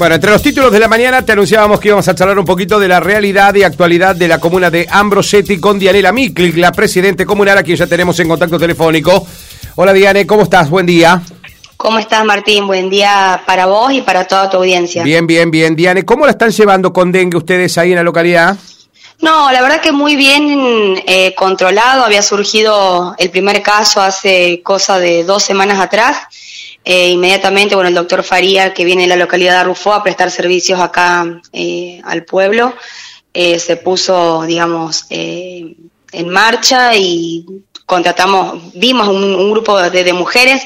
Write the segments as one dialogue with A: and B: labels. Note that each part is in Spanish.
A: Bueno, entre los títulos de la mañana te anunciábamos que íbamos a charlar un poquito de la realidad y actualidad de la comuna de Ambrosetti con Dianela Miklik, la presidente comunal, a quien ya tenemos en contacto telefónico. Hola Diane, ¿cómo estás? Buen día.
B: ¿Cómo estás, Martín? Buen día para vos y para toda tu audiencia.
A: Bien, bien, bien. Diane, ¿cómo la están llevando con dengue ustedes ahí en la localidad?
B: No, la verdad que muy bien eh, controlado. Había surgido el primer caso hace cosa de dos semanas atrás eh, inmediatamente, bueno, el doctor Faría, que viene de la localidad de Arrufó a prestar servicios acá eh, al pueblo, eh, se puso, digamos, en marcha y contratamos, vimos un, grupo de, mujeres,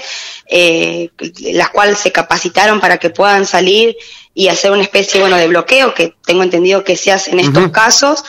B: las cuales se capacitaron para que puedan salir y hacer una especie bueno de bloqueo que tengo entendido que se hace en estos casos.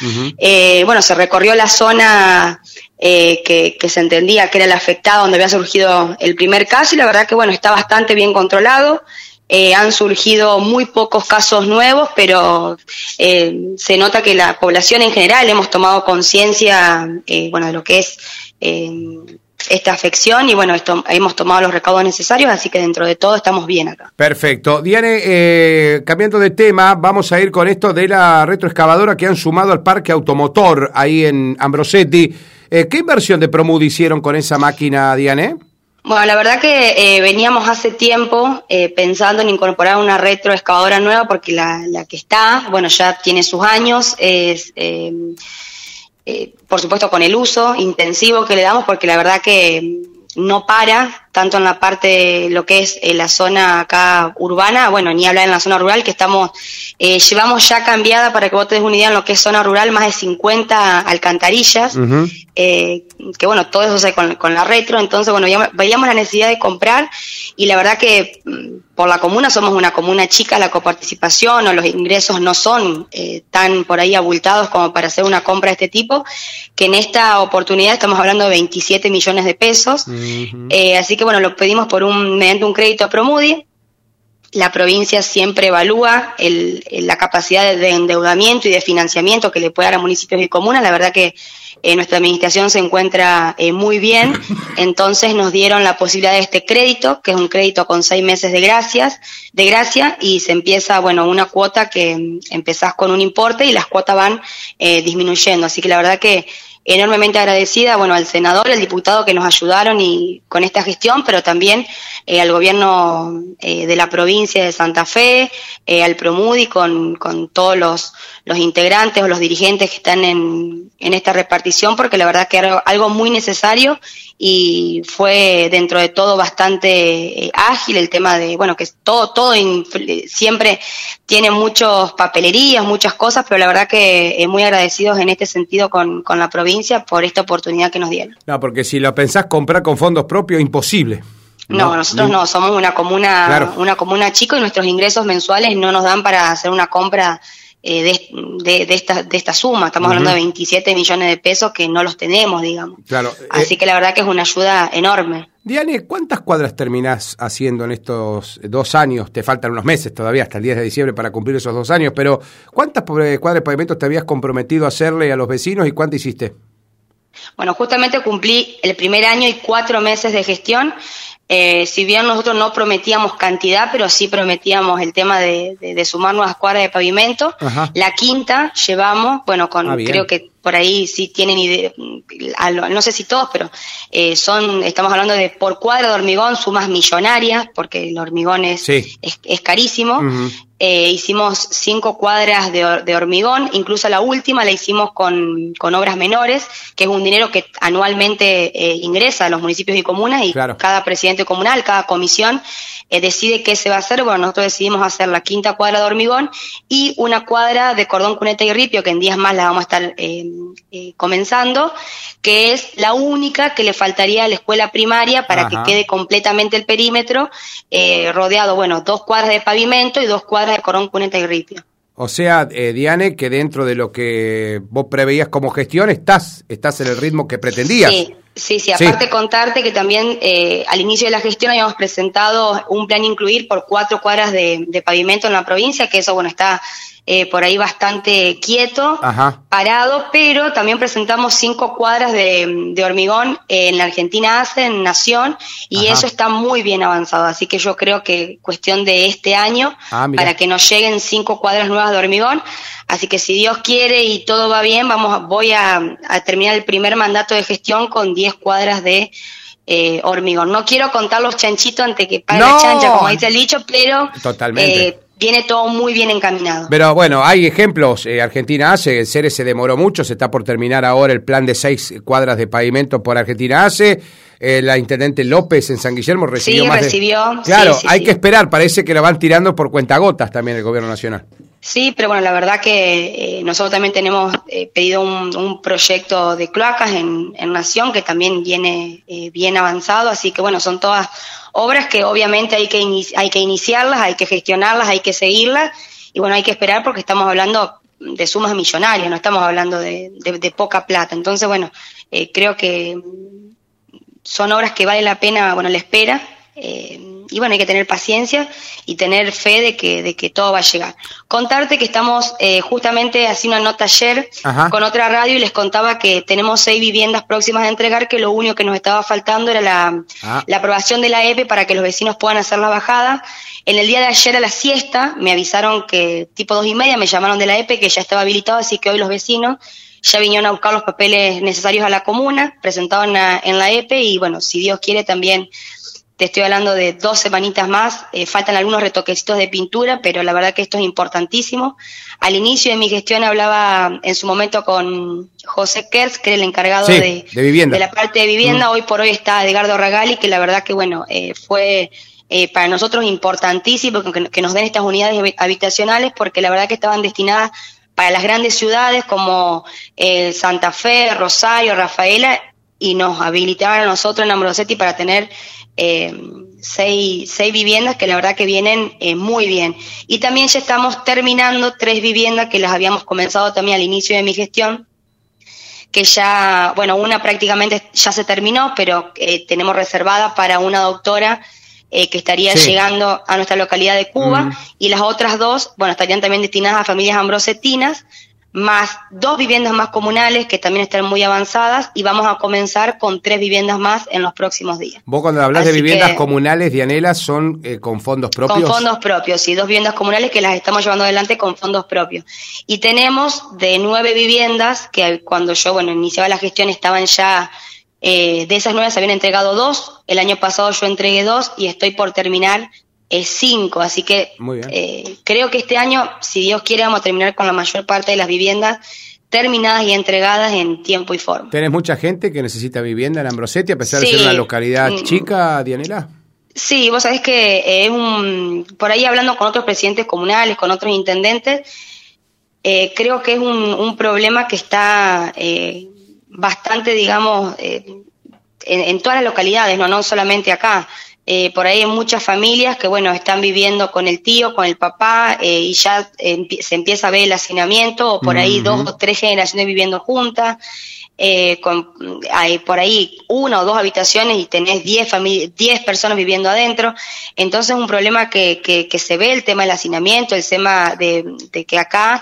B: Bueno se recorrió la zona eh, que, se entendía que era el afectado donde había surgido el primer caso y la verdad que bueno, está bastante bien controlado. Eh, han surgido muy pocos casos nuevos, pero eh, se nota que la población en general hemos tomado conciencia bueno, de lo que es esta afección y bueno, esto, hemos tomado los recaudos necesarios, así que dentro de todo estamos bien acá.
A: Perfecto. Diane, cambiando de tema, vamos a ir con esto de la retroexcavadora que han sumado al parque automotor ahí en Ambrosetti. Eh, ¿Qué inversión de Promud hicieron con esa máquina, Diane?
B: Bueno, la verdad que eh, veníamos hace tiempo eh, pensando en incorporar una retroexcavadora nueva porque la, la, que está, bueno, ya tiene sus años, es, por supuesto con el uso intensivo que le damos porque la verdad que no para, tanto en la parte, lo que es la zona acá urbana, bueno, ni hablar en la zona rural, que estamos, llevamos ya cambiada, para que vos te des una idea, en lo que es zona rural, más de 50 alcantarillas, eh, que bueno, todo eso se con, con, la retro, entonces bueno, veíamos la necesidad de comprar y la verdad que mm, por la comuna somos una comuna chica, la coparticipación o los ingresos no son eh, tan por ahí abultados como para hacer una compra de este tipo, que en esta oportunidad estamos hablando de 27 millones de pesos, eh, así que bueno, lo pedimos por un, mediante un crédito a Promudi, la provincia siempre evalúa el, la capacidad de endeudamiento y de financiamiento que le puede dar a municipios y comunas. La verdad que eh, nuestra administración se encuentra eh, muy bien, entonces nos dieron la posibilidad de este crédito, que es un crédito con seis meses de gracias, de gracia, y se empieza, bueno, una cuota que mm, empezás con un importe y las cuotas van eh, disminuyendo. Así que la verdad que enormemente agradecida, bueno, al senador, al diputado que nos ayudaron y con esta gestión, pero también eh, al gobierno eh, de la provincia de Santa Fe, eh, al Promudi, con, con todos los, los, integrantes o los dirigentes que están en, en esta repartición, porque la verdad que era algo muy necesario y fue dentro de todo bastante ágil el tema de, bueno, que todo, todo siempre tiene muchos papelerías, muchas cosas, pero la verdad que muy agradecidos en este sentido con, con la provincia por esta oportunidad que nos dieron.
A: No, porque si lo pensás comprar con fondos propios, imposible.
B: No, nosotros no, somos una comuna, una comuna chico y nuestros ingresos mensuales no nos dan para hacer una compra eh, de, de, esta, de esta suma. Estamos hablando de 27 millones de pesos que no los tenemos, digamos. Claro. Así eh, que la verdad que es una ayuda enorme.
A: Diane, ¿cuántas cuadras terminás haciendo en estos dos años? Te faltan unos meses todavía, hasta el 10 de diciembre para cumplir esos dos años, pero ¿cuántas cuadras de pavimentos te habías comprometido a hacerle a los vecinos y cuánto hiciste?
B: Bueno, justamente cumplí el primer año y cuatro meses de gestión. Eh, si bien nosotros no prometíamos cantidad, pero sí prometíamos el tema de, sumar nuevas cuadras de pavimento. La quinta llevamos, bueno, con ah, creo que por ahí sí tienen idea, no sé si todos, pero eh, son, estamos hablando de por cuadra de hormigón sumas millonarias, porque el hormigón es, es, carísimo. Eh, hicimos cinco cuadras de, hormigón, incluso la última la hicimos con, con, obras menores, que es un dinero que anualmente eh, ingresa a los municipios y comunas y cada presidente comunal, cada comisión eh, decide qué se va a hacer. Bueno, nosotros decidimos hacer la quinta cuadra de hormigón y una cuadra de cordón, cuneta y ripio, que en días más la vamos a estar comenzando, que es la única que le faltaría a la escuela primaria para que quede completamente el perímetro rodeado, bueno, dos cuadras de pavimento y dos cuadras de Corón, Cuneta y Ripio.
A: O sea, eh, Diane, que dentro de lo que vos preveías como gestión, estás, estás en el ritmo que pretendías.
B: Sí, sí, sí. Aparte contarte que también eh, al inicio de la gestión habíamos presentado un plan incluir por cuatro cuadras de, pavimento en la provincia, que eso, bueno, está eh, por ahí bastante quieto, parado, pero también presentamos cinco cuadras de, hormigón en la Argentina ACE, en Nación, y eso está muy bien avanzado. Así que yo creo que cuestión de este año, ah, para que nos lleguen cinco cuadras nuevas de hormigón. Así que si Dios quiere y todo va bien, vamos, voy a, terminar el primer mandato de gestión con diez cuadras de eh, hormigón. No quiero contar los chanchitos antes que pague la chancha, como dice el dicho, pero
A: Totalmente. Eh,
B: viene todo muy bien encaminado.
A: Pero bueno, hay ejemplos. Eh, Argentina hace, el CERE se demoró mucho, se está por terminar ahora el plan de seis cuadras de pavimento por Argentina hace. Eh, la intendente López en San Guillermo recibió
B: sí,
A: más
B: recibió.
A: Claro, hay que esperar, parece que la van tirando por cuentagotas también el gobierno nacional.
B: Sí, pero bueno, la verdad que eh, nosotros también tenemos pedido un, proyecto de cloacas en, en Nación que también viene bien avanzado, así que bueno, son todas obras que obviamente hay que, hay que iniciarlas, hay que gestionarlas, hay que seguirlas y bueno, hay que esperar porque estamos hablando de sumas millonarias, no estamos hablando de, poca plata. Entonces, bueno, eh, creo que son obras que vale la pena, bueno, la espera. Eh, y bueno, hay que tener paciencia y tener fe de que, de que todo va a llegar. Contarte que estamos eh, justamente haciendo una nota ayer con otra radio y les contaba que tenemos seis viviendas próximas a entregar, que lo único que nos estaba faltando era la, ah. la aprobación de la EPE para que los vecinos puedan hacer la bajada. En el día de ayer a la siesta me avisaron que tipo dos y media me llamaron de la EPE que ya estaba habilitado, así que hoy los vecinos ya vinieron a buscar los papeles necesarios a la comuna, presentados en la, en la EPE y bueno, si Dios quiere también te estoy hablando de dos semanitas más, eh, faltan algunos retoquecitos de pintura, pero la verdad que esto es importantísimo. Al inicio de mi gestión hablaba en su momento con José Kerz, que era el encargado de, de, la parte de vivienda, mm. hoy por hoy está Edgardo Ragali, que la verdad que bueno, eh, fue eh, para nosotros importantísimo que, que nos den estas unidades habitacionales, porque la verdad que estaban destinadas para las grandes ciudades como Santa Fe, Rosario, Rafaela, y nos habilitaban a nosotros en Ambrosetti para tener eh, seis, seis, viviendas que la verdad que vienen eh, muy bien. Y también ya estamos terminando tres viviendas que las habíamos comenzado también al inicio de mi gestión, que ya, bueno, una prácticamente ya se terminó, pero eh, tenemos reservada para una doctora eh, que estaría llegando a nuestra localidad de Cuba, mm. y las otras dos, bueno, estarían también destinadas a familias ambrosetinas, más dos viviendas más comunales que también están muy avanzadas y vamos a comenzar con tres viviendas más en los próximos días.
A: Vos cuando hablas de viviendas comunales, Dianela, son eh, con fondos propios.
B: Con fondos propios, sí, dos viviendas comunales que las estamos llevando adelante con fondos propios. Y tenemos de nueve viviendas que cuando yo, bueno, iniciaba la gestión estaban ya, eh, de esas nueve se habían entregado dos, el año pasado yo entregué dos y estoy por terminar 5, así que eh, creo que este año, si Dios quiere, vamos a terminar con la mayor parte de las viviendas terminadas y entregadas en tiempo y forma.
A: ¿Tenés mucha gente que necesita vivienda en Ambrosetti, a pesar de ser una localidad mm. chica, Dianela?
B: Sí, vos sabés que eh, es un, por ahí hablando con otros presidentes comunales, con otros intendentes, eh, creo que es un, un problema que está bastante, digamos, en, en, todas las localidades, no, no solamente acá. Eh, por ahí hay muchas familias que, bueno, están viviendo con el tío, con el papá, eh, y ya se empieza a ver el hacinamiento, o por ahí dos o tres generaciones viviendo juntas, eh, con, hay por ahí una o dos habitaciones y tenés diez, diez personas viviendo adentro. Entonces es un problema que, que, se ve, el tema del hacinamiento, el tema de, que acá,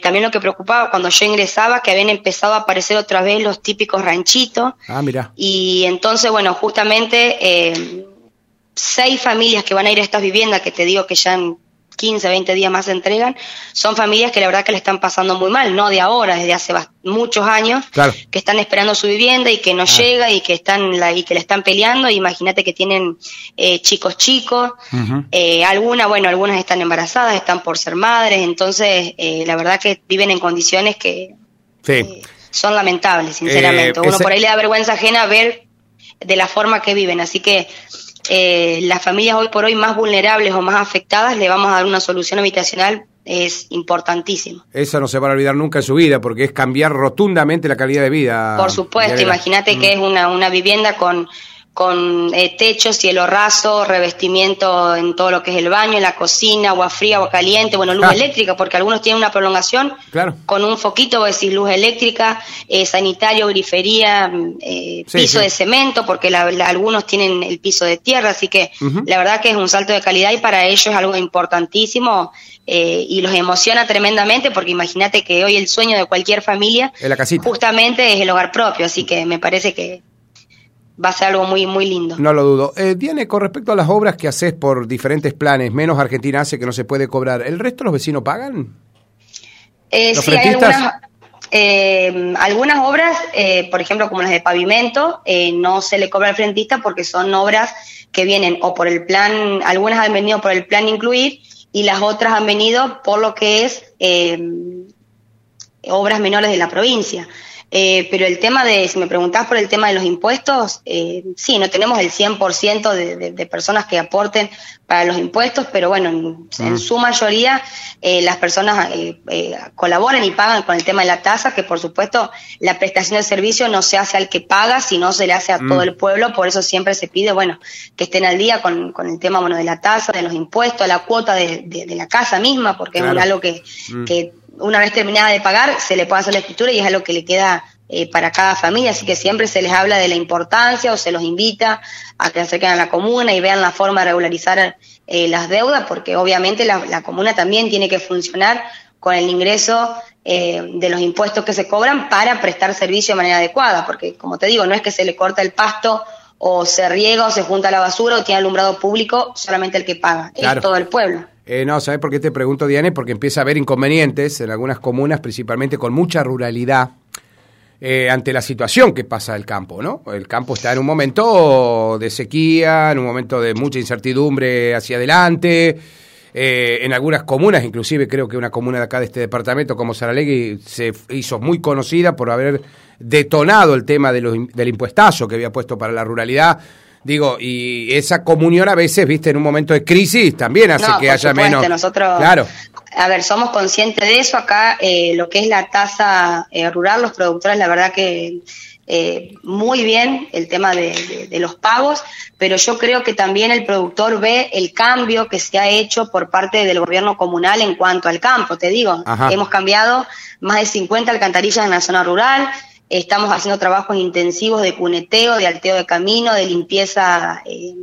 B: también lo que preocupaba cuando yo ingresaba, que habían empezado a aparecer otra vez los típicos ranchitos.
A: Ah, mira.
B: Y entonces, bueno, justamente... Eh, seis familias que van a ir a estas viviendas, que te digo que ya en 15, 20 días más se entregan, son familias que la verdad que le están pasando muy mal, no de ahora, desde hace muchos años, que están esperando su vivienda y que no ah. llega y que están la, y que le están peleando. Imagínate que tienen eh, chicos chicos, eh, algunas, bueno, algunas están embarazadas, están por ser madres, entonces eh, la verdad que viven en condiciones que son lamentables, sinceramente. Uno por ahí le da vergüenza ajena ver de la forma que viven, así que eh, las familias hoy por hoy más vulnerables o más afectadas le vamos a dar una solución habitacional es importantísimo.
A: Eso no se va a olvidar nunca en su vida, porque es cambiar rotundamente la calidad de vida.
B: Por supuesto, imagínate que mm. es una, una vivienda con, con eh, techo, cielo raso, revestimiento en todo lo que es el baño, en la cocina, agua fría, agua caliente, bueno, luz
A: Ah.
B: eléctrica, porque algunos tienen una prolongación
A: Claro.
B: con un foquito, vos decís luz eléctrica, eh, sanitario, grifería, eh,
A: Sí,
B: piso
A: sí.
B: de cemento, porque la- la- algunos tienen el piso de tierra, así que la verdad que es un salto de calidad y para ellos es algo importantísimo eh, y los emociona tremendamente, porque imagínate que hoy el sueño de cualquier familia
A: la
B: justamente es el hogar propio, así que me parece que va a ser algo muy, muy lindo.
A: No lo dudo. Eh, Diane, con respecto a las obras que haces por diferentes planes, menos Argentina hace que no se puede cobrar, ¿el resto los vecinos pagan?
B: Eh,
A: ¿Los
B: sí, hay algunas, eh, algunas obras, eh, por ejemplo, como las de pavimento, eh, no se le cobra al frentista porque son obras que vienen o por el plan, algunas han venido por el plan incluir y las otras han venido por lo que es eh, obras menores de la provincia. Eh, pero el tema de, si me preguntás por el tema de los impuestos, eh, sí, no tenemos el 100% de, de, de personas que aporten para los impuestos, pero bueno, en, en su mayoría eh, las personas eh, eh, colaboran y pagan con el tema de la tasa, que por supuesto la prestación de servicio no se hace al que paga, sino se le hace a
A: Mm.
B: todo el pueblo, por eso siempre se pide, bueno, que estén al día con, con el tema, bueno, de la tasa, de los impuestos, la cuota de, de- de la casa misma, porque
A: Claro.
B: es algo que,
A: Mm.
B: que una vez terminada de pagar se le puede hacer la escritura y es algo que le queda eh, para cada familia, así que siempre se les habla de la importancia o se los invita a que se acerquen a la comuna y vean la forma de regularizar eh, las deudas, porque obviamente la, la comuna también tiene que funcionar con el ingreso eh, de los impuestos que se cobran para prestar servicio de manera adecuada, porque como te digo, no es que se le corta el pasto o se riega o se junta la basura o tiene alumbrado público solamente el que paga,
A: Claro.
B: es todo el pueblo.
A: Eh, no, ¿sabes por qué te pregunto, Diane? Porque empieza a haber inconvenientes en algunas comunas, principalmente con mucha ruralidad, eh, ante la situación que pasa el campo, ¿no? El campo está en un momento de sequía, en un momento de mucha incertidumbre hacia adelante. Eh, en algunas comunas, inclusive creo que una comuna de acá de este departamento como Saralegui se hizo muy conocida por haber detonado el tema del impuestazo que había puesto para la ruralidad. Digo, y esa comunión a veces, viste, en un momento de crisis también hace
B: No,
A: que
B: por
A: haya
B: supuesto,
A: menos.
B: Nosotros,
A: Claro.
B: a ver, somos conscientes de eso. Acá eh, lo que es la tasa eh, rural, los productores, la verdad que eh, muy bien el tema de, de- de los pagos, pero yo creo que también el productor ve el cambio que se ha hecho por parte del gobierno comunal en cuanto al campo. Te digo,
A: Ajá.
B: hemos cambiado más de 50 alcantarillas en la zona rural. Estamos haciendo trabajos intensivos de cuneteo, de alteo de camino, de limpieza eh,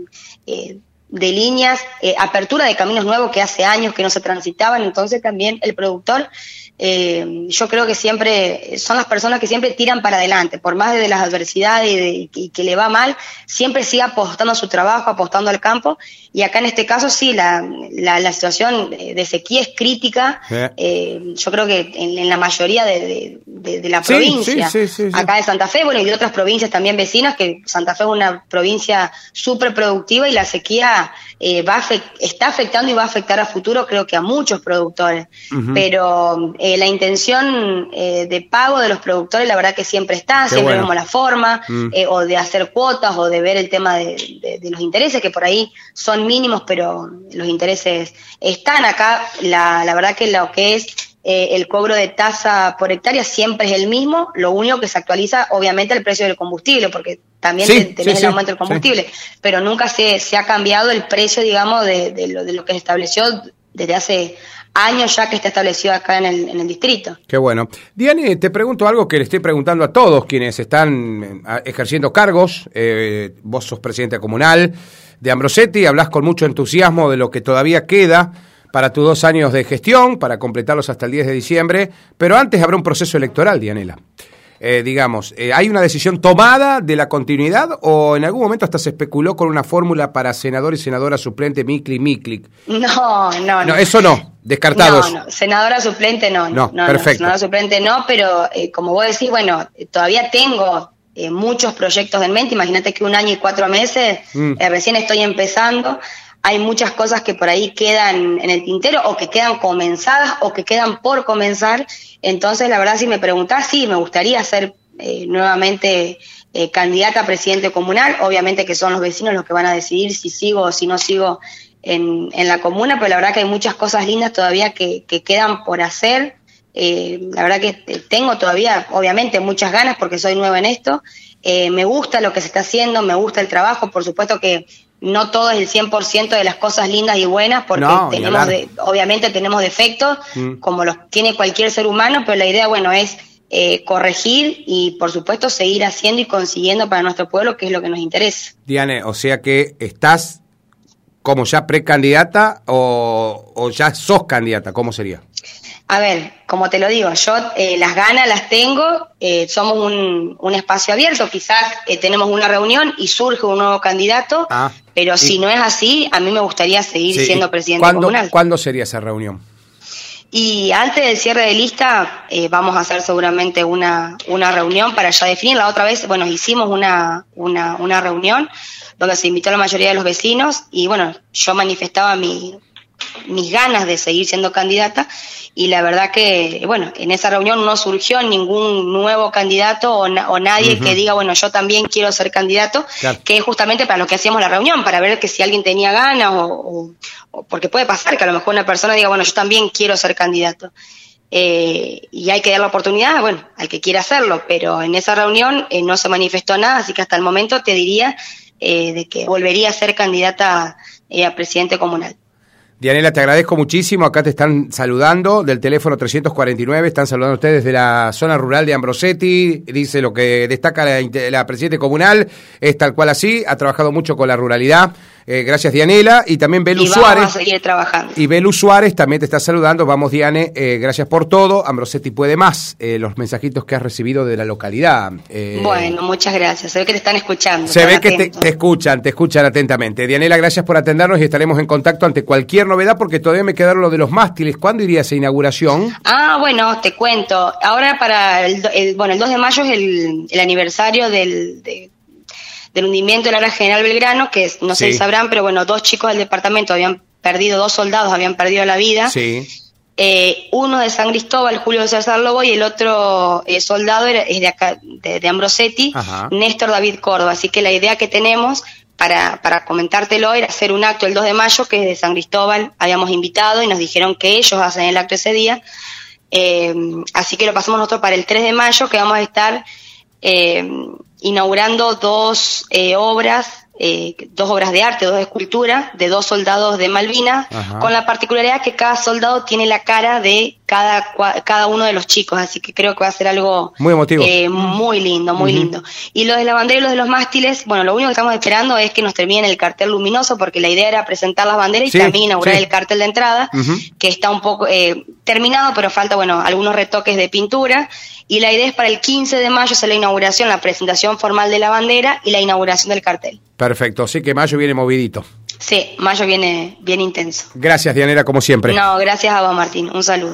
B: eh, de líneas, eh, apertura de caminos nuevos que hace años que no se transitaban, entonces también el productor, eh, yo creo que siempre son las personas que siempre tiran para adelante, por más de las adversidades y, de, y que le va mal, siempre sigue apostando a su trabajo, apostando al campo, y acá en este caso sí, la, la, la situación de sequía es crítica, eh, yo creo que en, en la mayoría de, de- de- la
A: Sí,
B: provincia,
A: sí, sí,
B: acá de Santa Fe, bueno, y de otras provincias también vecinas, que Santa Fe es una provincia súper productiva y la sequía eh, va está afectando y va a afectar a futuro, creo que a muchos productores. Pero eh, la intención eh, de pago de los productores, la verdad que siempre está,
A: Qué
B: siempre
A: bueno.
B: vemos la forma,
A: Mm.
B: eh, o de hacer cuotas, o de ver el tema de, de- de los intereses, que por ahí son mínimos, pero los intereses están acá. La, la verdad que lo que es el cobro de tasa por hectárea siempre es el mismo, lo único que se actualiza obviamente el precio del combustible, porque también
A: Sí,
B: te- tenés
A: sí,
B: el
A: sí,
B: aumento del combustible, pero nunca se, se ha cambiado el precio, digamos, de, de lo, de lo que se estableció desde hace años ya que está establecido acá en el, en el distrito.
A: Qué bueno. Diane, te pregunto algo que le estoy preguntando a todos quienes están eh, ejerciendo cargos. Eh, vos sos presidente comunal de Ambrosetti, hablas con mucho entusiasmo de lo que todavía queda para tus dos años de gestión, para completarlos hasta el 10 de diciembre, pero antes habrá un proceso electoral, Dianela. Eh, digamos, eh, ¿hay una decisión tomada de la continuidad o en algún momento hasta se especuló con una fórmula para senador y senadora suplente Mikli Miklik?
B: No, no,
A: No, eso no, descartado
B: No, no, senadora suplente no.
A: No, perfecto.
B: senadora suplente no, pero eh, como vos decís, bueno, todavía tengo eh, muchos proyectos en mente. Imagínate que un año y cuatro meses,
A: Mm.
B: eh, recién estoy empezando. Hay muchas cosas que por ahí quedan en el tintero o que quedan comenzadas o que quedan por comenzar. Entonces, la verdad, si me preguntás, sí, me gustaría ser eh, nuevamente eh, candidata a presidente comunal. Obviamente que son los vecinos los que van a decidir si sigo o si no sigo en, en la comuna, pero la verdad que hay muchas cosas lindas todavía que, que quedan por hacer. Eh, la verdad que eh, tengo todavía, obviamente, muchas ganas porque soy nueva en esto, me gusta lo que se está haciendo, me gusta el trabajo, por supuesto que no todo es el 100% de las cosas lindas y buenas, porque tenemos obviamente tenemos defectos, mm. como los tiene cualquier ser humano, pero la idea, bueno, es eh, corregir y, por supuesto, seguir haciendo y consiguiendo para nuestro pueblo, que es lo que nos interesa.
A: Diane, o sea que estás como ya precandidata o, o ya sos candidata, ¿cómo sería?
B: A ver, como te lo digo, yo eh, las ganas las tengo, eh, somos un, un, espacio abierto, quizás eh, tenemos una reunión y surge un nuevo candidato, ah, pero si no es así, a mí me gustaría seguir siendo presidente
A: ¿Cuándo,
B: comunal.
A: ¿Cuándo sería esa reunión?
B: Y antes del cierre de lista vamos a hacer seguramente una, una reunión para ya definir. La otra vez, bueno, hicimos una, una, una reunión donde se invitó a la mayoría de los vecinos y bueno, yo manifestaba mi, mis ganas de seguir siendo candidata y la verdad que, bueno, en esa reunión no surgió ningún nuevo candidato o, nadie que diga, bueno, yo también quiero ser candidato, que es justamente para lo que hacíamos la reunión, para ver que si alguien tenía ganas o, porque puede pasar que a lo mejor una persona diga, bueno, yo también quiero ser candidato. Eh, y hay que dar la oportunidad, bueno, al que quiera hacerlo, pero en esa reunión eh, no se manifestó nada, así que hasta el momento te diría eh, de que volvería a ser candidata a presidente comunal.
A: Dianela, te agradezco muchísimo. Acá te están saludando del teléfono 349. Están saludando ustedes desde la zona rural de Ambrosetti. Dice lo que destaca la, la presidente comunal. Es tal cual así. Ha trabajado mucho con la ruralidad. Eh, gracias, Dianela. Y también Belu y Suárez.
B: Vamos a seguir trabajando.
A: Y Belu Suárez también te está saludando. Vamos, Diane. Eh, gracias por todo. Ambrosetti puede más. Eh, los mensajitos que has recibido de la localidad.
B: bueno, muchas gracias. Se ve que te están escuchando.
A: Se ve que te, escuchan, te escuchan atentamente. Dianela, gracias por atendernos y estaremos en contacto ante cualquier novedad porque todavía me quedaron lo de los mástiles. ¿Cuándo iría esa inauguración?
B: Ah, bueno, te cuento. Ahora para el, bueno, el 2 de mayo es el, aniversario del, del hundimiento de la General Belgrano, que no sé si sabrán, pero bueno, dos chicos del departamento habían perdido, dos soldados habían perdido la vida.
A: Sí.
B: Eh, uno de San Cristóbal, Julio César Lobo, y el otro eh, soldado es de acá, de, Ambrosetti, Néstor David Córdoba. Así que la idea que tenemos para, para comentártelo era hacer un acto el 2 de mayo, que de San Cristóbal, habíamos invitado y nos dijeron que ellos hacen el acto ese día. Eh, así que lo pasamos nosotros para el 3 de mayo, que vamos a estar inaugurando dos eh, obras eh, dos obras de arte, dos esculturas de dos soldados de Malvinas, con la particularidad que cada soldado tiene la cara de cada, cada uno de los chicos, así que creo que va a ser algo
A: muy emotivo.
B: Eh, muy lindo, muy lindo. Y los de la bandera y los de los mástiles, bueno, lo único que estamos esperando es que nos terminen el cartel luminoso, porque la idea era presentar las banderas y también inaugurar el cartel de entrada, que está un poco eh, terminado, pero falta, bueno, algunos retoques de pintura. Y la idea es para el 15 de mayo hacer la inauguración, la presentación formal de la bandera y la inauguración del cartel.
A: Perfecto, así que mayo viene movidito.
B: Sí, mayo viene bien intenso.
A: Gracias, Dianera, como siempre.
B: No, gracias a vos, Martín. Un saludo.